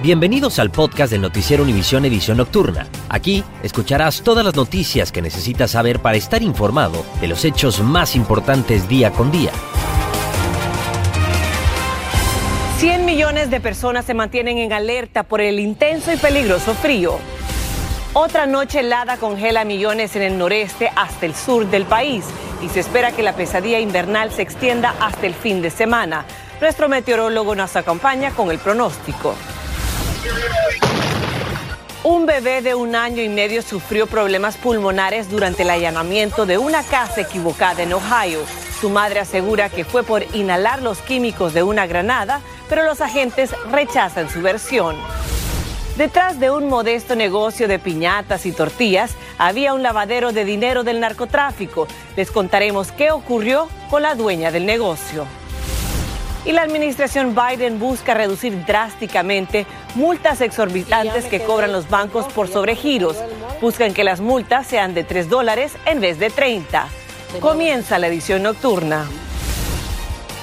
Bienvenidos al podcast del Noticiero Univisión Edición Nocturna. Aquí escucharás todas las noticias que necesitas saber para estar informado de los hechos más importantes día con día. 100 millones de personas se mantienen en alerta por el intenso y peligroso frío. Otra noche helada congela millones en el noreste hasta el sur del país y se espera que la pesadilla invernal se extienda hasta el fin de semana. Nuestro meteorólogo nos acompaña con el pronóstico. Un bebé de un año y medio sufrió problemas pulmonares durante el allanamiento de una casa equivocada en Ohio. Su madre asegura que fue por inhalar los químicos de una granada, pero los agentes rechazan su versión. Detrás de un modesto negocio de piñatas y tortillas había un lavadero de dinero del narcotráfico. Les contaremos qué ocurrió con la dueña del negocio. Y la administración Biden busca reducir drásticamente multas exorbitantes que cobran los bancos por sobregiros. Buscan que las multas sean de 3 dólares en vez de 30. Comienza la edición nocturna.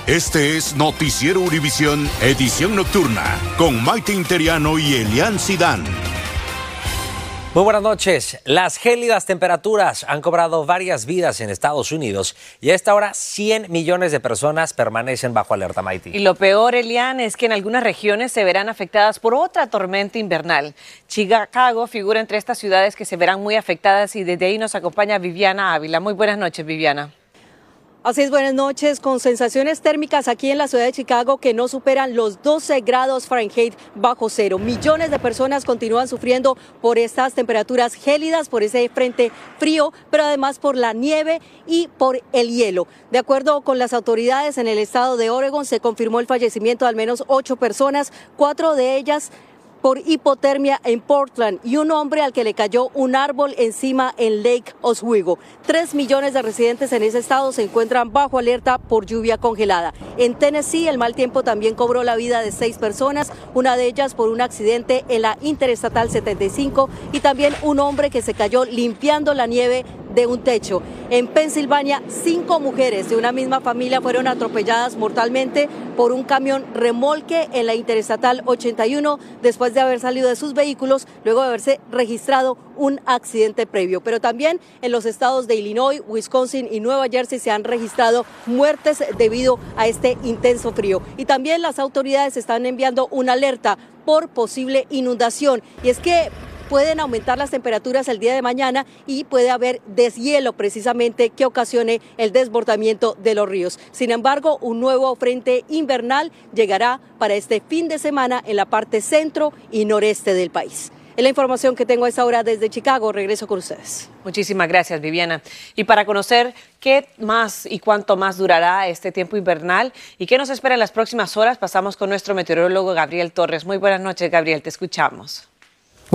Este es Noticiero Univisión, edición nocturna, con Maite Interiano y Elian Sidán. Muy buenas noches. Las gélidas temperaturas han cobrado varias vidas en Estados Unidos y a esta hora 100 millones de personas permanecen bajo alerta Maite. Y lo peor, Elian, es que en algunas regiones se verán afectadas por otra tormenta invernal. Chicago figura entre estas ciudades que se verán muy afectadas y desde ahí nos acompaña Viviana Ávila. Muy buenas noches, Viviana. Así es, buenas noches. Con sensaciones térmicas aquí en la ciudad de Chicago que no superan los 12 grados Fahrenheit bajo cero. Millones de personas continúan sufriendo por estas temperaturas gélidas, por ese frente frío, pero además por la nieve y por el hielo. De acuerdo con las autoridades en el estado de Oregon, se confirmó el fallecimiento de al menos ocho personas, cuatro de ellas por hipotermia en Portland y un hombre al que le cayó un árbol encima en Lake Oswego. Tres millones de residentes en ese estado se encuentran bajo alerta por lluvia congelada. En Tennessee, el mal tiempo también cobró la vida de seis personas, una de ellas por un accidente en la Interestatal 75 y también un hombre que se cayó limpiando la nieve de un techo. En Pensilvania, cinco mujeres de una misma familia fueron atropelladas mortalmente por un camión remolque en la Interestatal 81 después de haber salido de sus vehículos luego de haberse registrado un accidente previo. Pero también en los estados de Illinois, Wisconsin y Nueva Jersey se han registrado muertes debido a este intenso frío. Y también las autoridades están enviando una alerta por posible inundación. Y es que pueden aumentar las temperaturas el día de mañana y puede haber deshielo precisamente que ocasione el desbordamiento de los ríos. Sin embargo, un nuevo frente invernal llegará para este fin de semana en la parte centro y noreste del país. Es la información que tengo a esta hora desde Chicago. Regreso con ustedes. Muchísimas gracias, Viviana. Y para conocer qué más y cuánto más durará este tiempo invernal y qué nos espera en las próximas horas, pasamos con nuestro meteorólogo Gabriel Torres. Muy buenas noches, Gabriel, te escuchamos.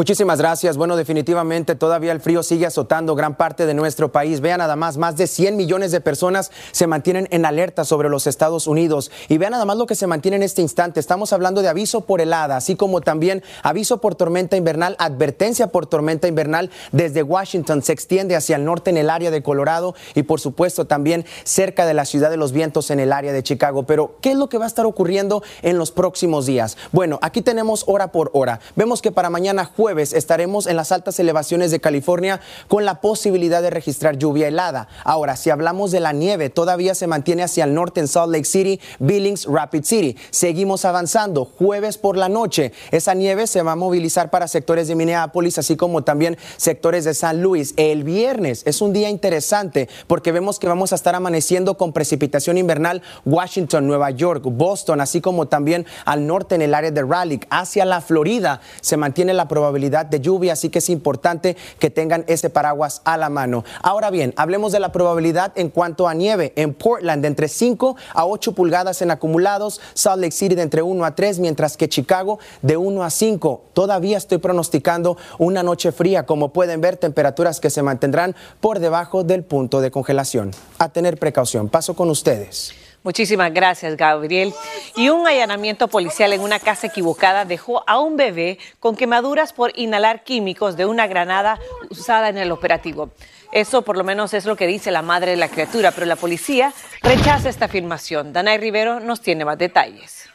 Muchísimas gracias. Bueno, definitivamente todavía el frío sigue azotando gran parte de nuestro país. Vean nada más, más de 100 millones de personas se mantienen en alerta sobre los Estados Unidos. Y vean nada más lo que se mantiene en este instante. Estamos hablando de aviso por helada, así como también aviso por tormenta invernal, advertencia por tormenta invernal desde Washington. Se extiende hacia el norte en el área de Colorado y por supuesto también cerca de la ciudad de los vientos en el área de Chicago. Pero, ¿qué es lo que va a estar ocurriendo en los próximos días? Bueno, aquí tenemos hora por hora. Vemos que para mañana jueves estaremos en las altas elevaciones de California con la posibilidad de registrar lluvia helada. Ahora, si hablamos de la nieve, todavía se mantiene hacia el norte en Salt Lake City, Billings, Rapid City. Seguimos avanzando. Jueves por la noche, esa nieve se va a movilizar para sectores de Minneapolis, así como también sectores de San Luis. El viernes es un día interesante porque vemos que vamos a estar amaneciendo con precipitación invernal Washington, Nueva York, Boston, así como también al norte en el área de Raleigh. Hacia la Florida se mantiene la probabilidad probabilidad de lluvia, así que es importante que tengan ese paraguas a la mano. Ahora bien, hablemos de la probabilidad en cuanto a nieve. En Portland, de entre 5 a 8 pulgadas en acumulados, Salt Lake City de entre 1 a 3, mientras que Chicago de 1 a 5. Todavía estoy pronosticando una noche fría, como pueden ver, temperaturas que se mantendrán por debajo del punto de congelación. A tener precaución. Paso con ustedes. Muchísimas gracias, Gabriel. Y un allanamiento policial en una casa equivocada dejó a un bebé con quemaduras por inhalar químicos de una granada usada en el operativo. Eso por lo menos es lo que dice la madre de la criatura, pero la policía rechaza esta afirmación. Danay Rivero nos tiene más detalles.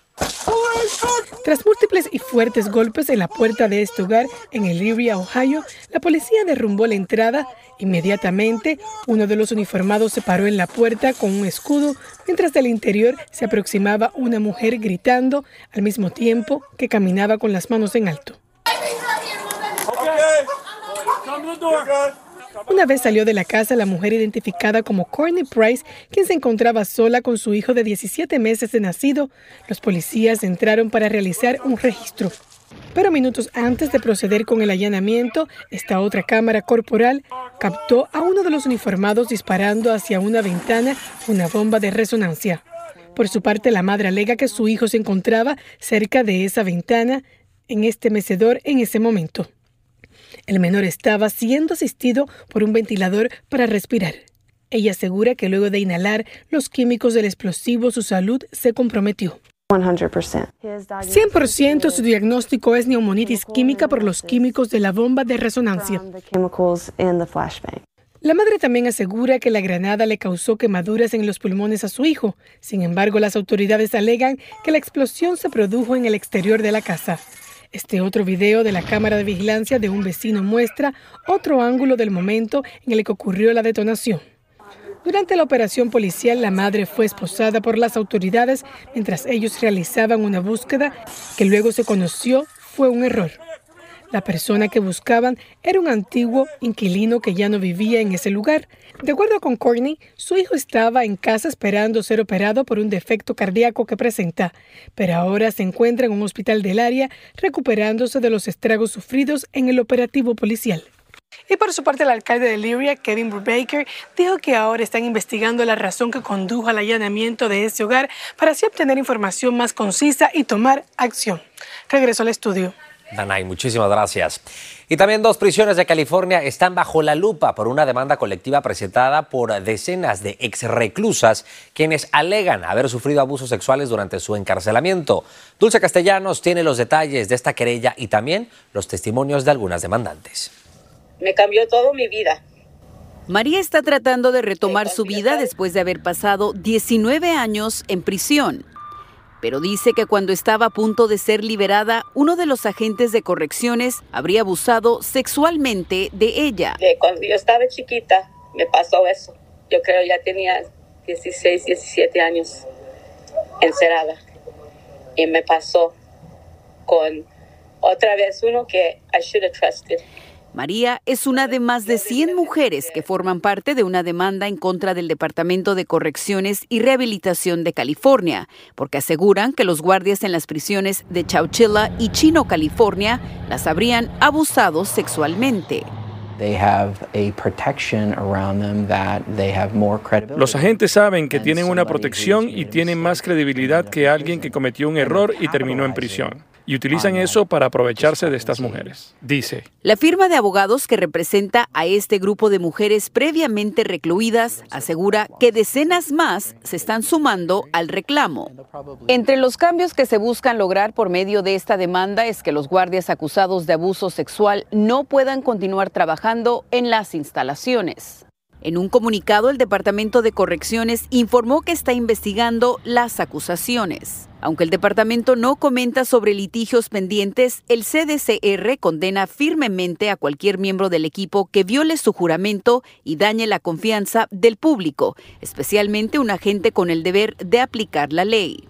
Tras múltiples y fuertes golpes en la puerta de este hogar en el Elyria, Ohio, la policía derrumbó la entrada. Inmediatamente, uno de los uniformados se paró en la puerta con un escudo, mientras del interior se aproximaba una mujer gritando al mismo tiempo que caminaba con las manos en alto. Una vez salió de la casa, la mujer identificada como Courtney Price, quien se encontraba sola con su hijo de 17 meses de nacido, los policías entraron para realizar un registro. Pero minutos antes de proceder con el allanamiento, esta otra cámara corporal captó a uno de los uniformados disparando hacia una ventana una bomba de resonancia. Por su parte, la madre alega que su hijo se encontraba cerca de esa ventana, en este mecedor, en ese momento. El menor estaba siendo asistido por un ventilador para respirar. Ella asegura que luego de inhalar los químicos del explosivo su salud se comprometió. 100% su diagnóstico es neumonitis química por los químicos de la bomba de resonancia. La madre también asegura que la granada le causó quemaduras en los pulmones a su hijo. Sin embargo, las autoridades alegan que la explosión se produjo en el exterior de la casa. Este otro video de la cámara de vigilancia de un vecino muestra otro ángulo del momento en el que ocurrió la detonación. Durante la operación policial, la madre fue esposada por las autoridades mientras ellos realizaban una búsqueda que luego se conoció fue un error. La persona que buscaban era un antiguo inquilino que ya no vivía en ese lugar. De acuerdo con Courtney, su hijo estaba en casa esperando ser operado por un defecto cardíaco que presenta, pero ahora se encuentra en un hospital del área recuperándose de los estragos sufridos en el operativo policial. Y por su parte, el alcalde de Lyria, Kevin Brubaker, dijo que ahora están investigando la razón que condujo al allanamiento de ese hogar para así obtener información más concisa y tomar acción. Regreso al estudio. Danay, muchísimas gracias. Y también dos prisiones de California están bajo la lupa por una demanda colectiva presentada por decenas de exreclusas quienes alegan haber sufrido abusos sexuales durante su encarcelamiento. Dulce Castellanos tiene los detalles de esta querella y también los testimonios de algunas demandantes. Me cambió todo mi vida. María está tratando de retomar su vida después de haber pasado 19 años en prisión pero dice que cuando estaba a punto de ser liberada, uno de los agentes de correcciones habría abusado sexualmente de ella. cuando yo estaba chiquita, me pasó eso. Yo creo ya tenía 16, 17 años encerrada. Y me pasó con otra vez uno que I should have trusted. María es una de más de 100 mujeres que forman parte de una demanda en contra del Departamento de Correcciones y Rehabilitación de California, porque aseguran que los guardias en las prisiones de Chowchilla y Chino, California, las habrían abusado sexualmente. Los agentes saben que tienen una protección y tienen más credibilidad que alguien que cometió un error y terminó en prisión y utilizan eso para aprovecharse de estas mujeres. Dice. La firma de abogados que representa a este grupo de mujeres previamente recluidas asegura que decenas más se están sumando al reclamo. Entre los cambios que se buscan lograr por medio de esta demanda es que los guardias acusados de abuso sexual no puedan continuar trabajando en las instalaciones. En un comunicado, el Departamento de Correcciones informó que está investigando las acusaciones. Aunque el departamento no comenta sobre litigios pendientes, el CDCR condena firmemente a cualquier miembro del equipo que viole su juramento y dañe la confianza del público, especialmente un agente con el deber de aplicar la ley.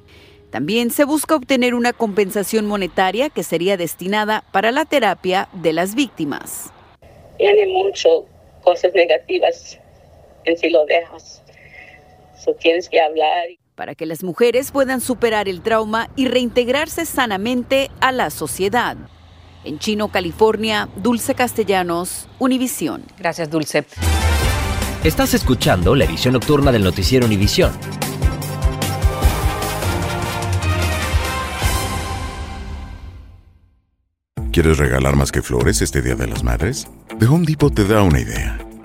También se busca obtener una compensación monetaria que sería destinada para la terapia de las víctimas. Tiene mucho cosas negativas en si lo dejas. tienes que hablar. Para que las mujeres puedan superar el trauma y reintegrarse sanamente a la sociedad. En Chino, California, Dulce Castellanos, Univisión. Gracias, Dulce. Estás escuchando la edición nocturna del noticiero Univisión. ¿Quieres regalar más que flores este Día de las Madres? The Home Depot te da una idea.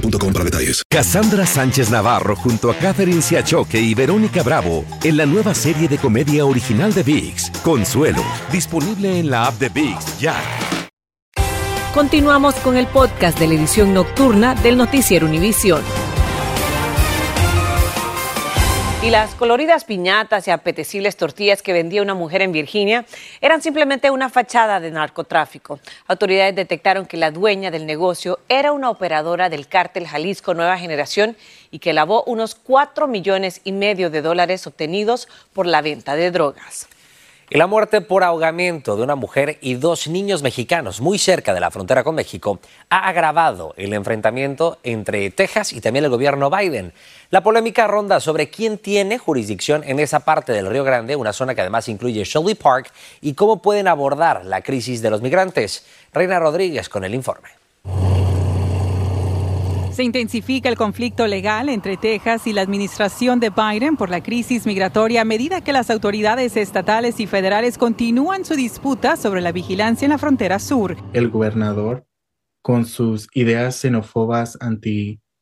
boostmobile.com para detalles. Cassandra Sánchez Navarro junto a Catherine Siachoque y Verónica Bravo en la nueva serie de comedia original de VIX, Consuelo, disponible en la app de VIX ya. Continuamos con el podcast de la edición nocturna del Noticiero Univisión. Y las coloridas piñatas y apetecibles tortillas que vendía una mujer en Virginia eran simplemente una fachada de narcotráfico. Autoridades detectaron que la dueña del negocio era una operadora del cártel Jalisco Nueva Generación y que lavó unos 4 millones y medio de dólares obtenidos por la venta de drogas. Y la muerte por ahogamiento de una mujer y dos niños mexicanos muy cerca de la frontera con México ha agravado el enfrentamiento entre Texas y también el gobierno Biden. La polémica ronda sobre quién tiene jurisdicción en esa parte del Río Grande, una zona que además incluye Shelby Park, y cómo pueden abordar la crisis de los migrantes. Reina Rodríguez con el informe. Se intensifica el conflicto legal entre Texas y la administración de Biden por la crisis migratoria a medida que las autoridades estatales y federales continúan su disputa sobre la vigilancia en la frontera sur. El gobernador, con sus ideas xenófobas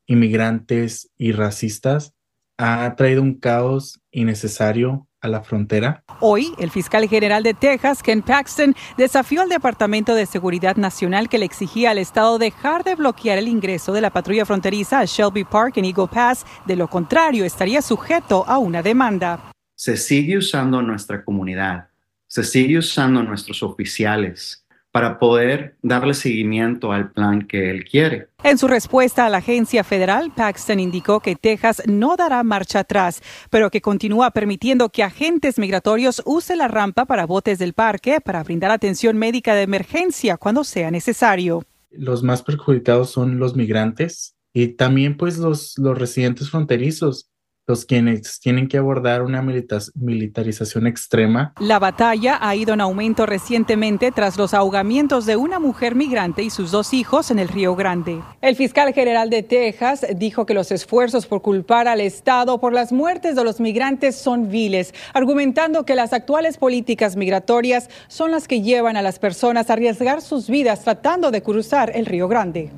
anti-inmigrantes y racistas, ha traído un caos innecesario a la frontera. Hoy, el fiscal general de Texas, Ken Paxton, desafió al Departamento de Seguridad Nacional que le exigía al Estado dejar de bloquear el ingreso de la patrulla fronteriza a Shelby Park en Eagle Pass. De lo contrario, estaría sujeto a una demanda. Se sigue usando nuestra comunidad, se sigue usando nuestros oficiales para poder darle seguimiento al plan que él quiere. En su respuesta a la agencia federal, Paxton indicó que Texas no dará marcha atrás, pero que continúa permitiendo que agentes migratorios usen la rampa para botes del parque para brindar atención médica de emergencia cuando sea necesario. Los más perjudicados son los migrantes y también pues los, los residentes fronterizos los quienes tienen que abordar una militarización extrema. La batalla ha ido en aumento recientemente tras los ahogamientos de una mujer migrante y sus dos hijos en el Río Grande. El fiscal general de Texas dijo que los esfuerzos por culpar al Estado por las muertes de los migrantes son viles, argumentando que las actuales políticas migratorias son las que llevan a las personas a arriesgar sus vidas tratando de cruzar el Río Grande.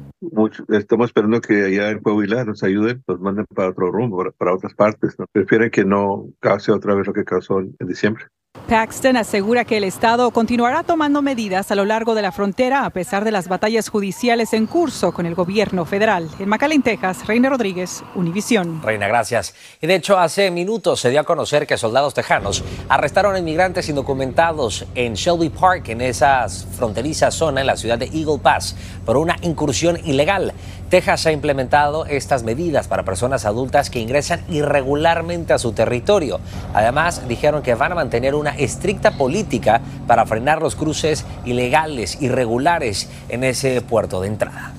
Estamos esperando que allá en Puebla nos ayuden, nos manden para otro rumbo, para otras partes. ¿no? Prefieren que no cause otra vez lo que causó en diciembre. Paxton asegura que el Estado continuará tomando medidas a lo largo de la frontera a pesar de las batallas judiciales en curso con el gobierno federal. En McAllen, Texas, Reina Rodríguez, Univisión. Reina, gracias. Y de hecho, hace minutos se dio a conocer que soldados tejanos arrestaron a inmigrantes indocumentados en Shelby Park, en esa fronteriza zona en la ciudad de Eagle Pass, por una incursión ilegal. Texas ha implementado estas medidas para personas adultas que ingresan irregularmente a su territorio. Además, dijeron que van a mantener una estricta política para frenar los cruces ilegales, irregulares en ese puerto de entrada.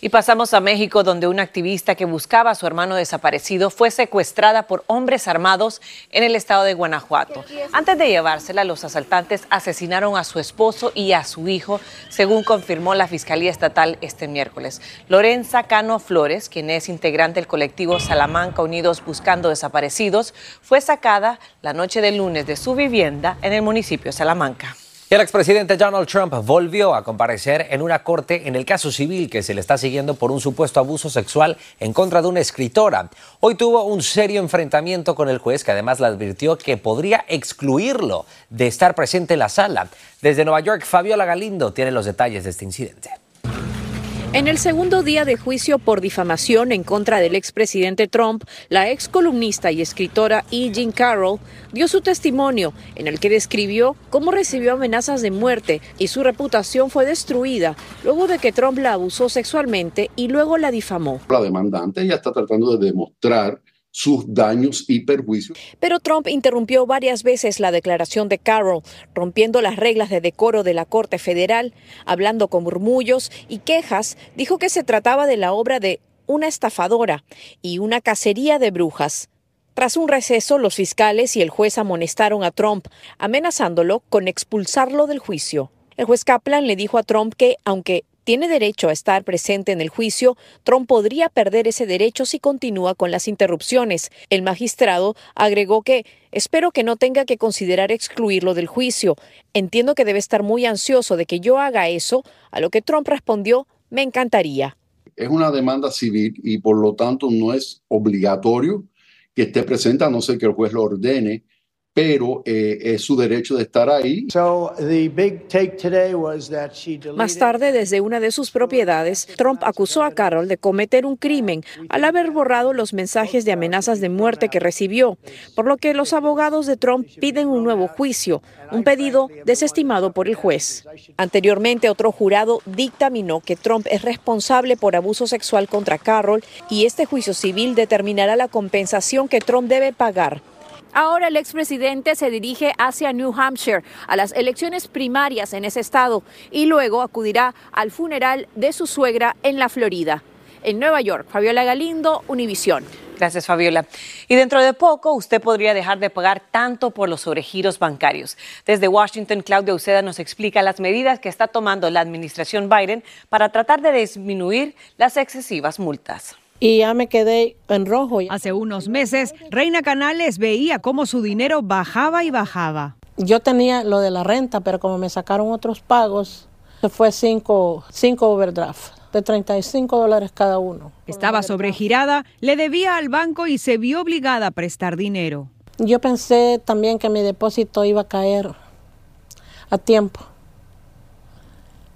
Y pasamos a México, donde una activista que buscaba a su hermano desaparecido fue secuestrada por hombres armados en el estado de Guanajuato. Antes de llevársela, los asaltantes asesinaron a su esposo y a su hijo, según confirmó la Fiscalía Estatal este miércoles. Lorenza Cano Flores, quien es integrante del colectivo Salamanca Unidos Buscando Desaparecidos, fue sacada la noche del lunes de su vivienda en el municipio de Salamanca. El expresidente Donald Trump volvió a comparecer en una corte en el caso civil que se le está siguiendo por un supuesto abuso sexual en contra de una escritora. Hoy tuvo un serio enfrentamiento con el juez que además le advirtió que podría excluirlo de estar presente en la sala. Desde Nueva York, Fabiola Galindo tiene los detalles de este incidente. En el segundo día de juicio por difamación en contra del expresidente Trump, la ex columnista y escritora E. Jean Carroll dio su testimonio en el que describió cómo recibió amenazas de muerte y su reputación fue destruida luego de que Trump la abusó sexualmente y luego la difamó. La demandante ya está tratando de demostrar sus daños y perjuicios. Pero Trump interrumpió varias veces la declaración de Carroll, rompiendo las reglas de decoro de la Corte Federal, hablando con murmullos y quejas, dijo que se trataba de la obra de una estafadora y una cacería de brujas. Tras un receso, los fiscales y el juez amonestaron a Trump, amenazándolo con expulsarlo del juicio. El juez Kaplan le dijo a Trump que, aunque tiene derecho a estar presente en el juicio, Trump podría perder ese derecho si continúa con las interrupciones. El magistrado agregó que espero que no tenga que considerar excluirlo del juicio. Entiendo que debe estar muy ansioso de que yo haga eso, a lo que Trump respondió, me encantaría. Es una demanda civil y por lo tanto no es obligatorio que esté presente a no ser que el juez lo ordene pero eh, es su derecho de estar ahí. Más tarde, desde una de sus propiedades, Trump acusó a Carroll de cometer un crimen al haber borrado los mensajes de amenazas de muerte que recibió, por lo que los abogados de Trump piden un nuevo juicio, un pedido desestimado por el juez. Anteriormente, otro jurado dictaminó que Trump es responsable por abuso sexual contra Carroll y este juicio civil determinará la compensación que Trump debe pagar Ahora el expresidente se dirige hacia New Hampshire a las elecciones primarias en ese estado y luego acudirá al funeral de su suegra en la Florida. En Nueva York, Fabiola Galindo, Univisión. Gracias, Fabiola. Y dentro de poco, usted podría dejar de pagar tanto por los sobregiros bancarios. Desde Washington, Claudia Uceda nos explica las medidas que está tomando la administración Biden para tratar de disminuir las excesivas multas y ya me quedé en rojo. Hace unos meses, Reina Canales veía cómo su dinero bajaba y bajaba. Yo tenía lo de la renta, pero como me sacaron otros pagos, se fue cinco, cinco overdraft de 35 dólares cada uno. Estaba sobregirada, le debía al banco y se vio obligada a prestar dinero. Yo pensé también que mi depósito iba a caer a tiempo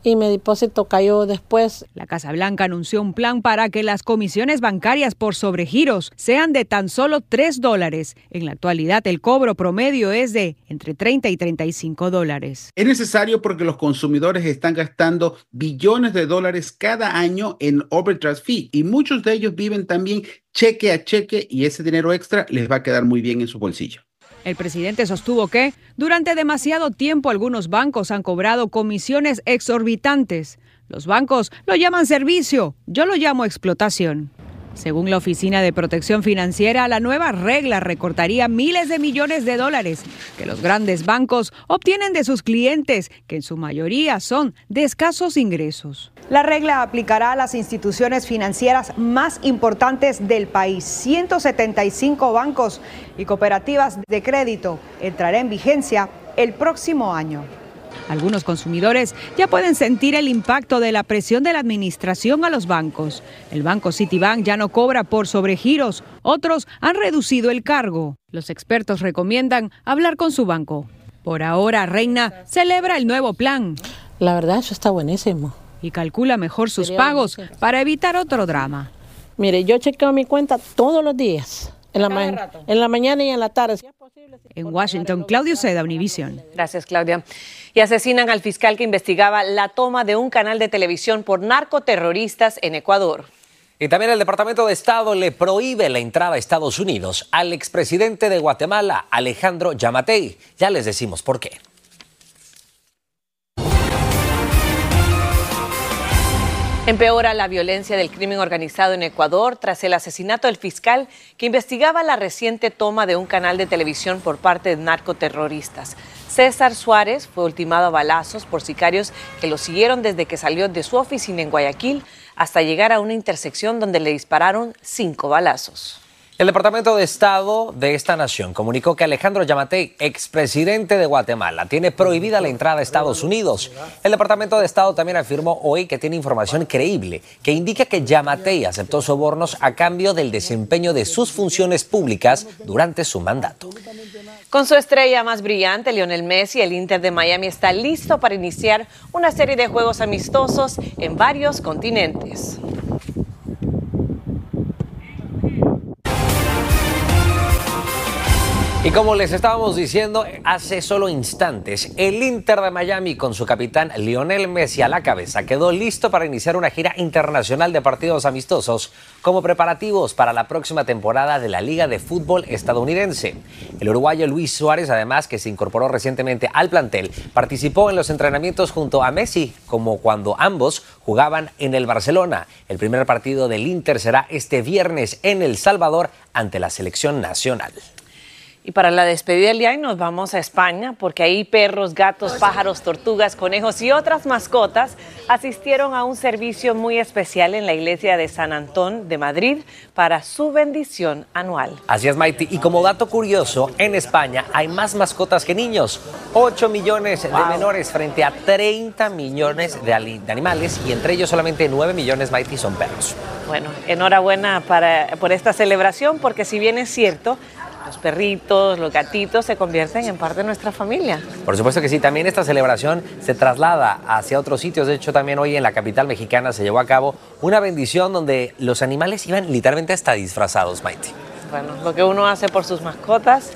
y mi depósito cayó después. La Casa Blanca anunció un plan para que las comisiones bancarias por sobregiros sean de tan solo 3 dólares. En la actualidad el cobro promedio es de entre 30 y 35 dólares. Es necesario porque los consumidores están gastando billones de dólares cada año en overdraft fee y muchos de ellos viven también cheque a cheque y ese dinero extra les va a quedar muy bien en su bolsillo. El presidente sostuvo que durante demasiado tiempo algunos bancos han cobrado comisiones exorbitantes. Los bancos lo llaman servicio, yo lo llamo explotación. Según la Oficina de Protección Financiera, la nueva regla recortaría miles de millones de dólares que los grandes bancos obtienen de sus clientes, que en su mayoría son de escasos ingresos. La regla aplicará a las instituciones financieras más importantes del país. 175 bancos y cooperativas de crédito entrará en vigencia el próximo año. Algunos consumidores ya pueden sentir el impacto de la presión de la administración a los bancos. El banco Citibank ya no cobra por sobregiros, otros han reducido el cargo. Los expertos recomiendan hablar con su banco. Por ahora, Reina celebra el nuevo plan. La verdad, eso está buenísimo. Y calcula mejor sus pagos para evitar otro drama. Mire, yo chequeo mi cuenta todos los días. En la, en la mañana y en la tarde. En Washington, Claudio Seda, Univision. Gracias, Claudia. Y asesinan al fiscal que investigaba la toma de un canal de televisión por narcoterroristas en Ecuador. Y también el Departamento de Estado le prohíbe la entrada a Estados Unidos al expresidente de Guatemala, Alejandro Yamatei. Ya les decimos por qué. Empeora la violencia del crimen organizado en Ecuador tras el asesinato del fiscal que investigaba la reciente toma de un canal de televisión por parte de narcoterroristas. César Suárez fue ultimado a balazos por sicarios que lo siguieron desde que salió de su oficina en Guayaquil hasta llegar a una intersección donde le dispararon cinco balazos. El Departamento de Estado de esta nación comunicó que Alejandro Yamatei, expresidente de Guatemala, tiene prohibida la entrada a Estados Unidos. El Departamento de Estado también afirmó hoy que tiene información creíble que indica que Yamatei aceptó sobornos a cambio del desempeño de sus funciones públicas durante su mandato. Con su estrella más brillante, Lionel Messi, el Inter de Miami está listo para iniciar una serie de juegos amistosos en varios continentes. Y como les estábamos diciendo hace solo instantes, el Inter de Miami con su capitán Lionel Messi a la cabeza quedó listo para iniciar una gira internacional de partidos amistosos como preparativos para la próxima temporada de la Liga de Fútbol estadounidense. El uruguayo Luis Suárez, además que se incorporó recientemente al plantel, participó en los entrenamientos junto a Messi, como cuando ambos jugaban en el Barcelona. El primer partido del Inter será este viernes en El Salvador ante la selección nacional. Y para la despedida del día nos vamos a España porque ahí perros, gatos, pájaros, tortugas, conejos y otras mascotas asistieron a un servicio muy especial en la iglesia de San Antón de Madrid para su bendición anual. Así es, Maite. Y como dato curioso, en España hay más mascotas que niños. 8 millones de menores frente a 30 millones de, animales y entre ellos solamente 9 millones, Maite, son perros. Bueno, enhorabuena para, por esta celebración porque si bien es cierto, los perritos, los gatitos se convierten en parte de nuestra familia. Por supuesto que sí, también esta celebración se traslada hacia otros sitios. De hecho, también hoy en la capital mexicana se llevó a cabo una bendición donde los animales iban literalmente hasta disfrazados, Maite. Bueno, lo que uno hace por sus mascotas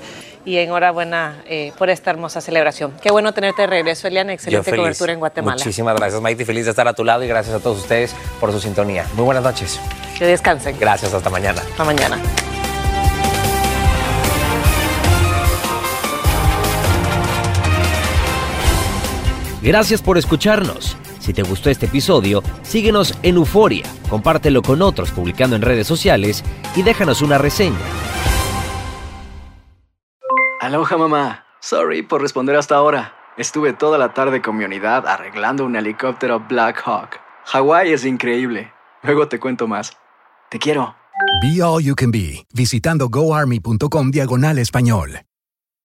y enhorabuena eh, por esta hermosa celebración. Qué bueno tenerte de regreso, Eliana. Excelente cobertura en Guatemala. Muchísimas gracias, Maite. Feliz de estar a tu lado y gracias a todos ustedes por su sintonía. Muy buenas noches. Que descansen. Gracias, hasta mañana. Hasta mañana. Gracias por escucharnos. Si te gustó este episodio, síguenos en Euforia, compártelo con otros publicando en redes sociales y déjanos una reseña. Aloha mamá. Sorry por responder hasta ahora. Estuve toda la tarde con mi unidad arreglando un helicóptero Black Hawk. Hawái es increíble. Luego te cuento más. Te quiero. Be All You Can Be, visitando goarmy.com diagonal español.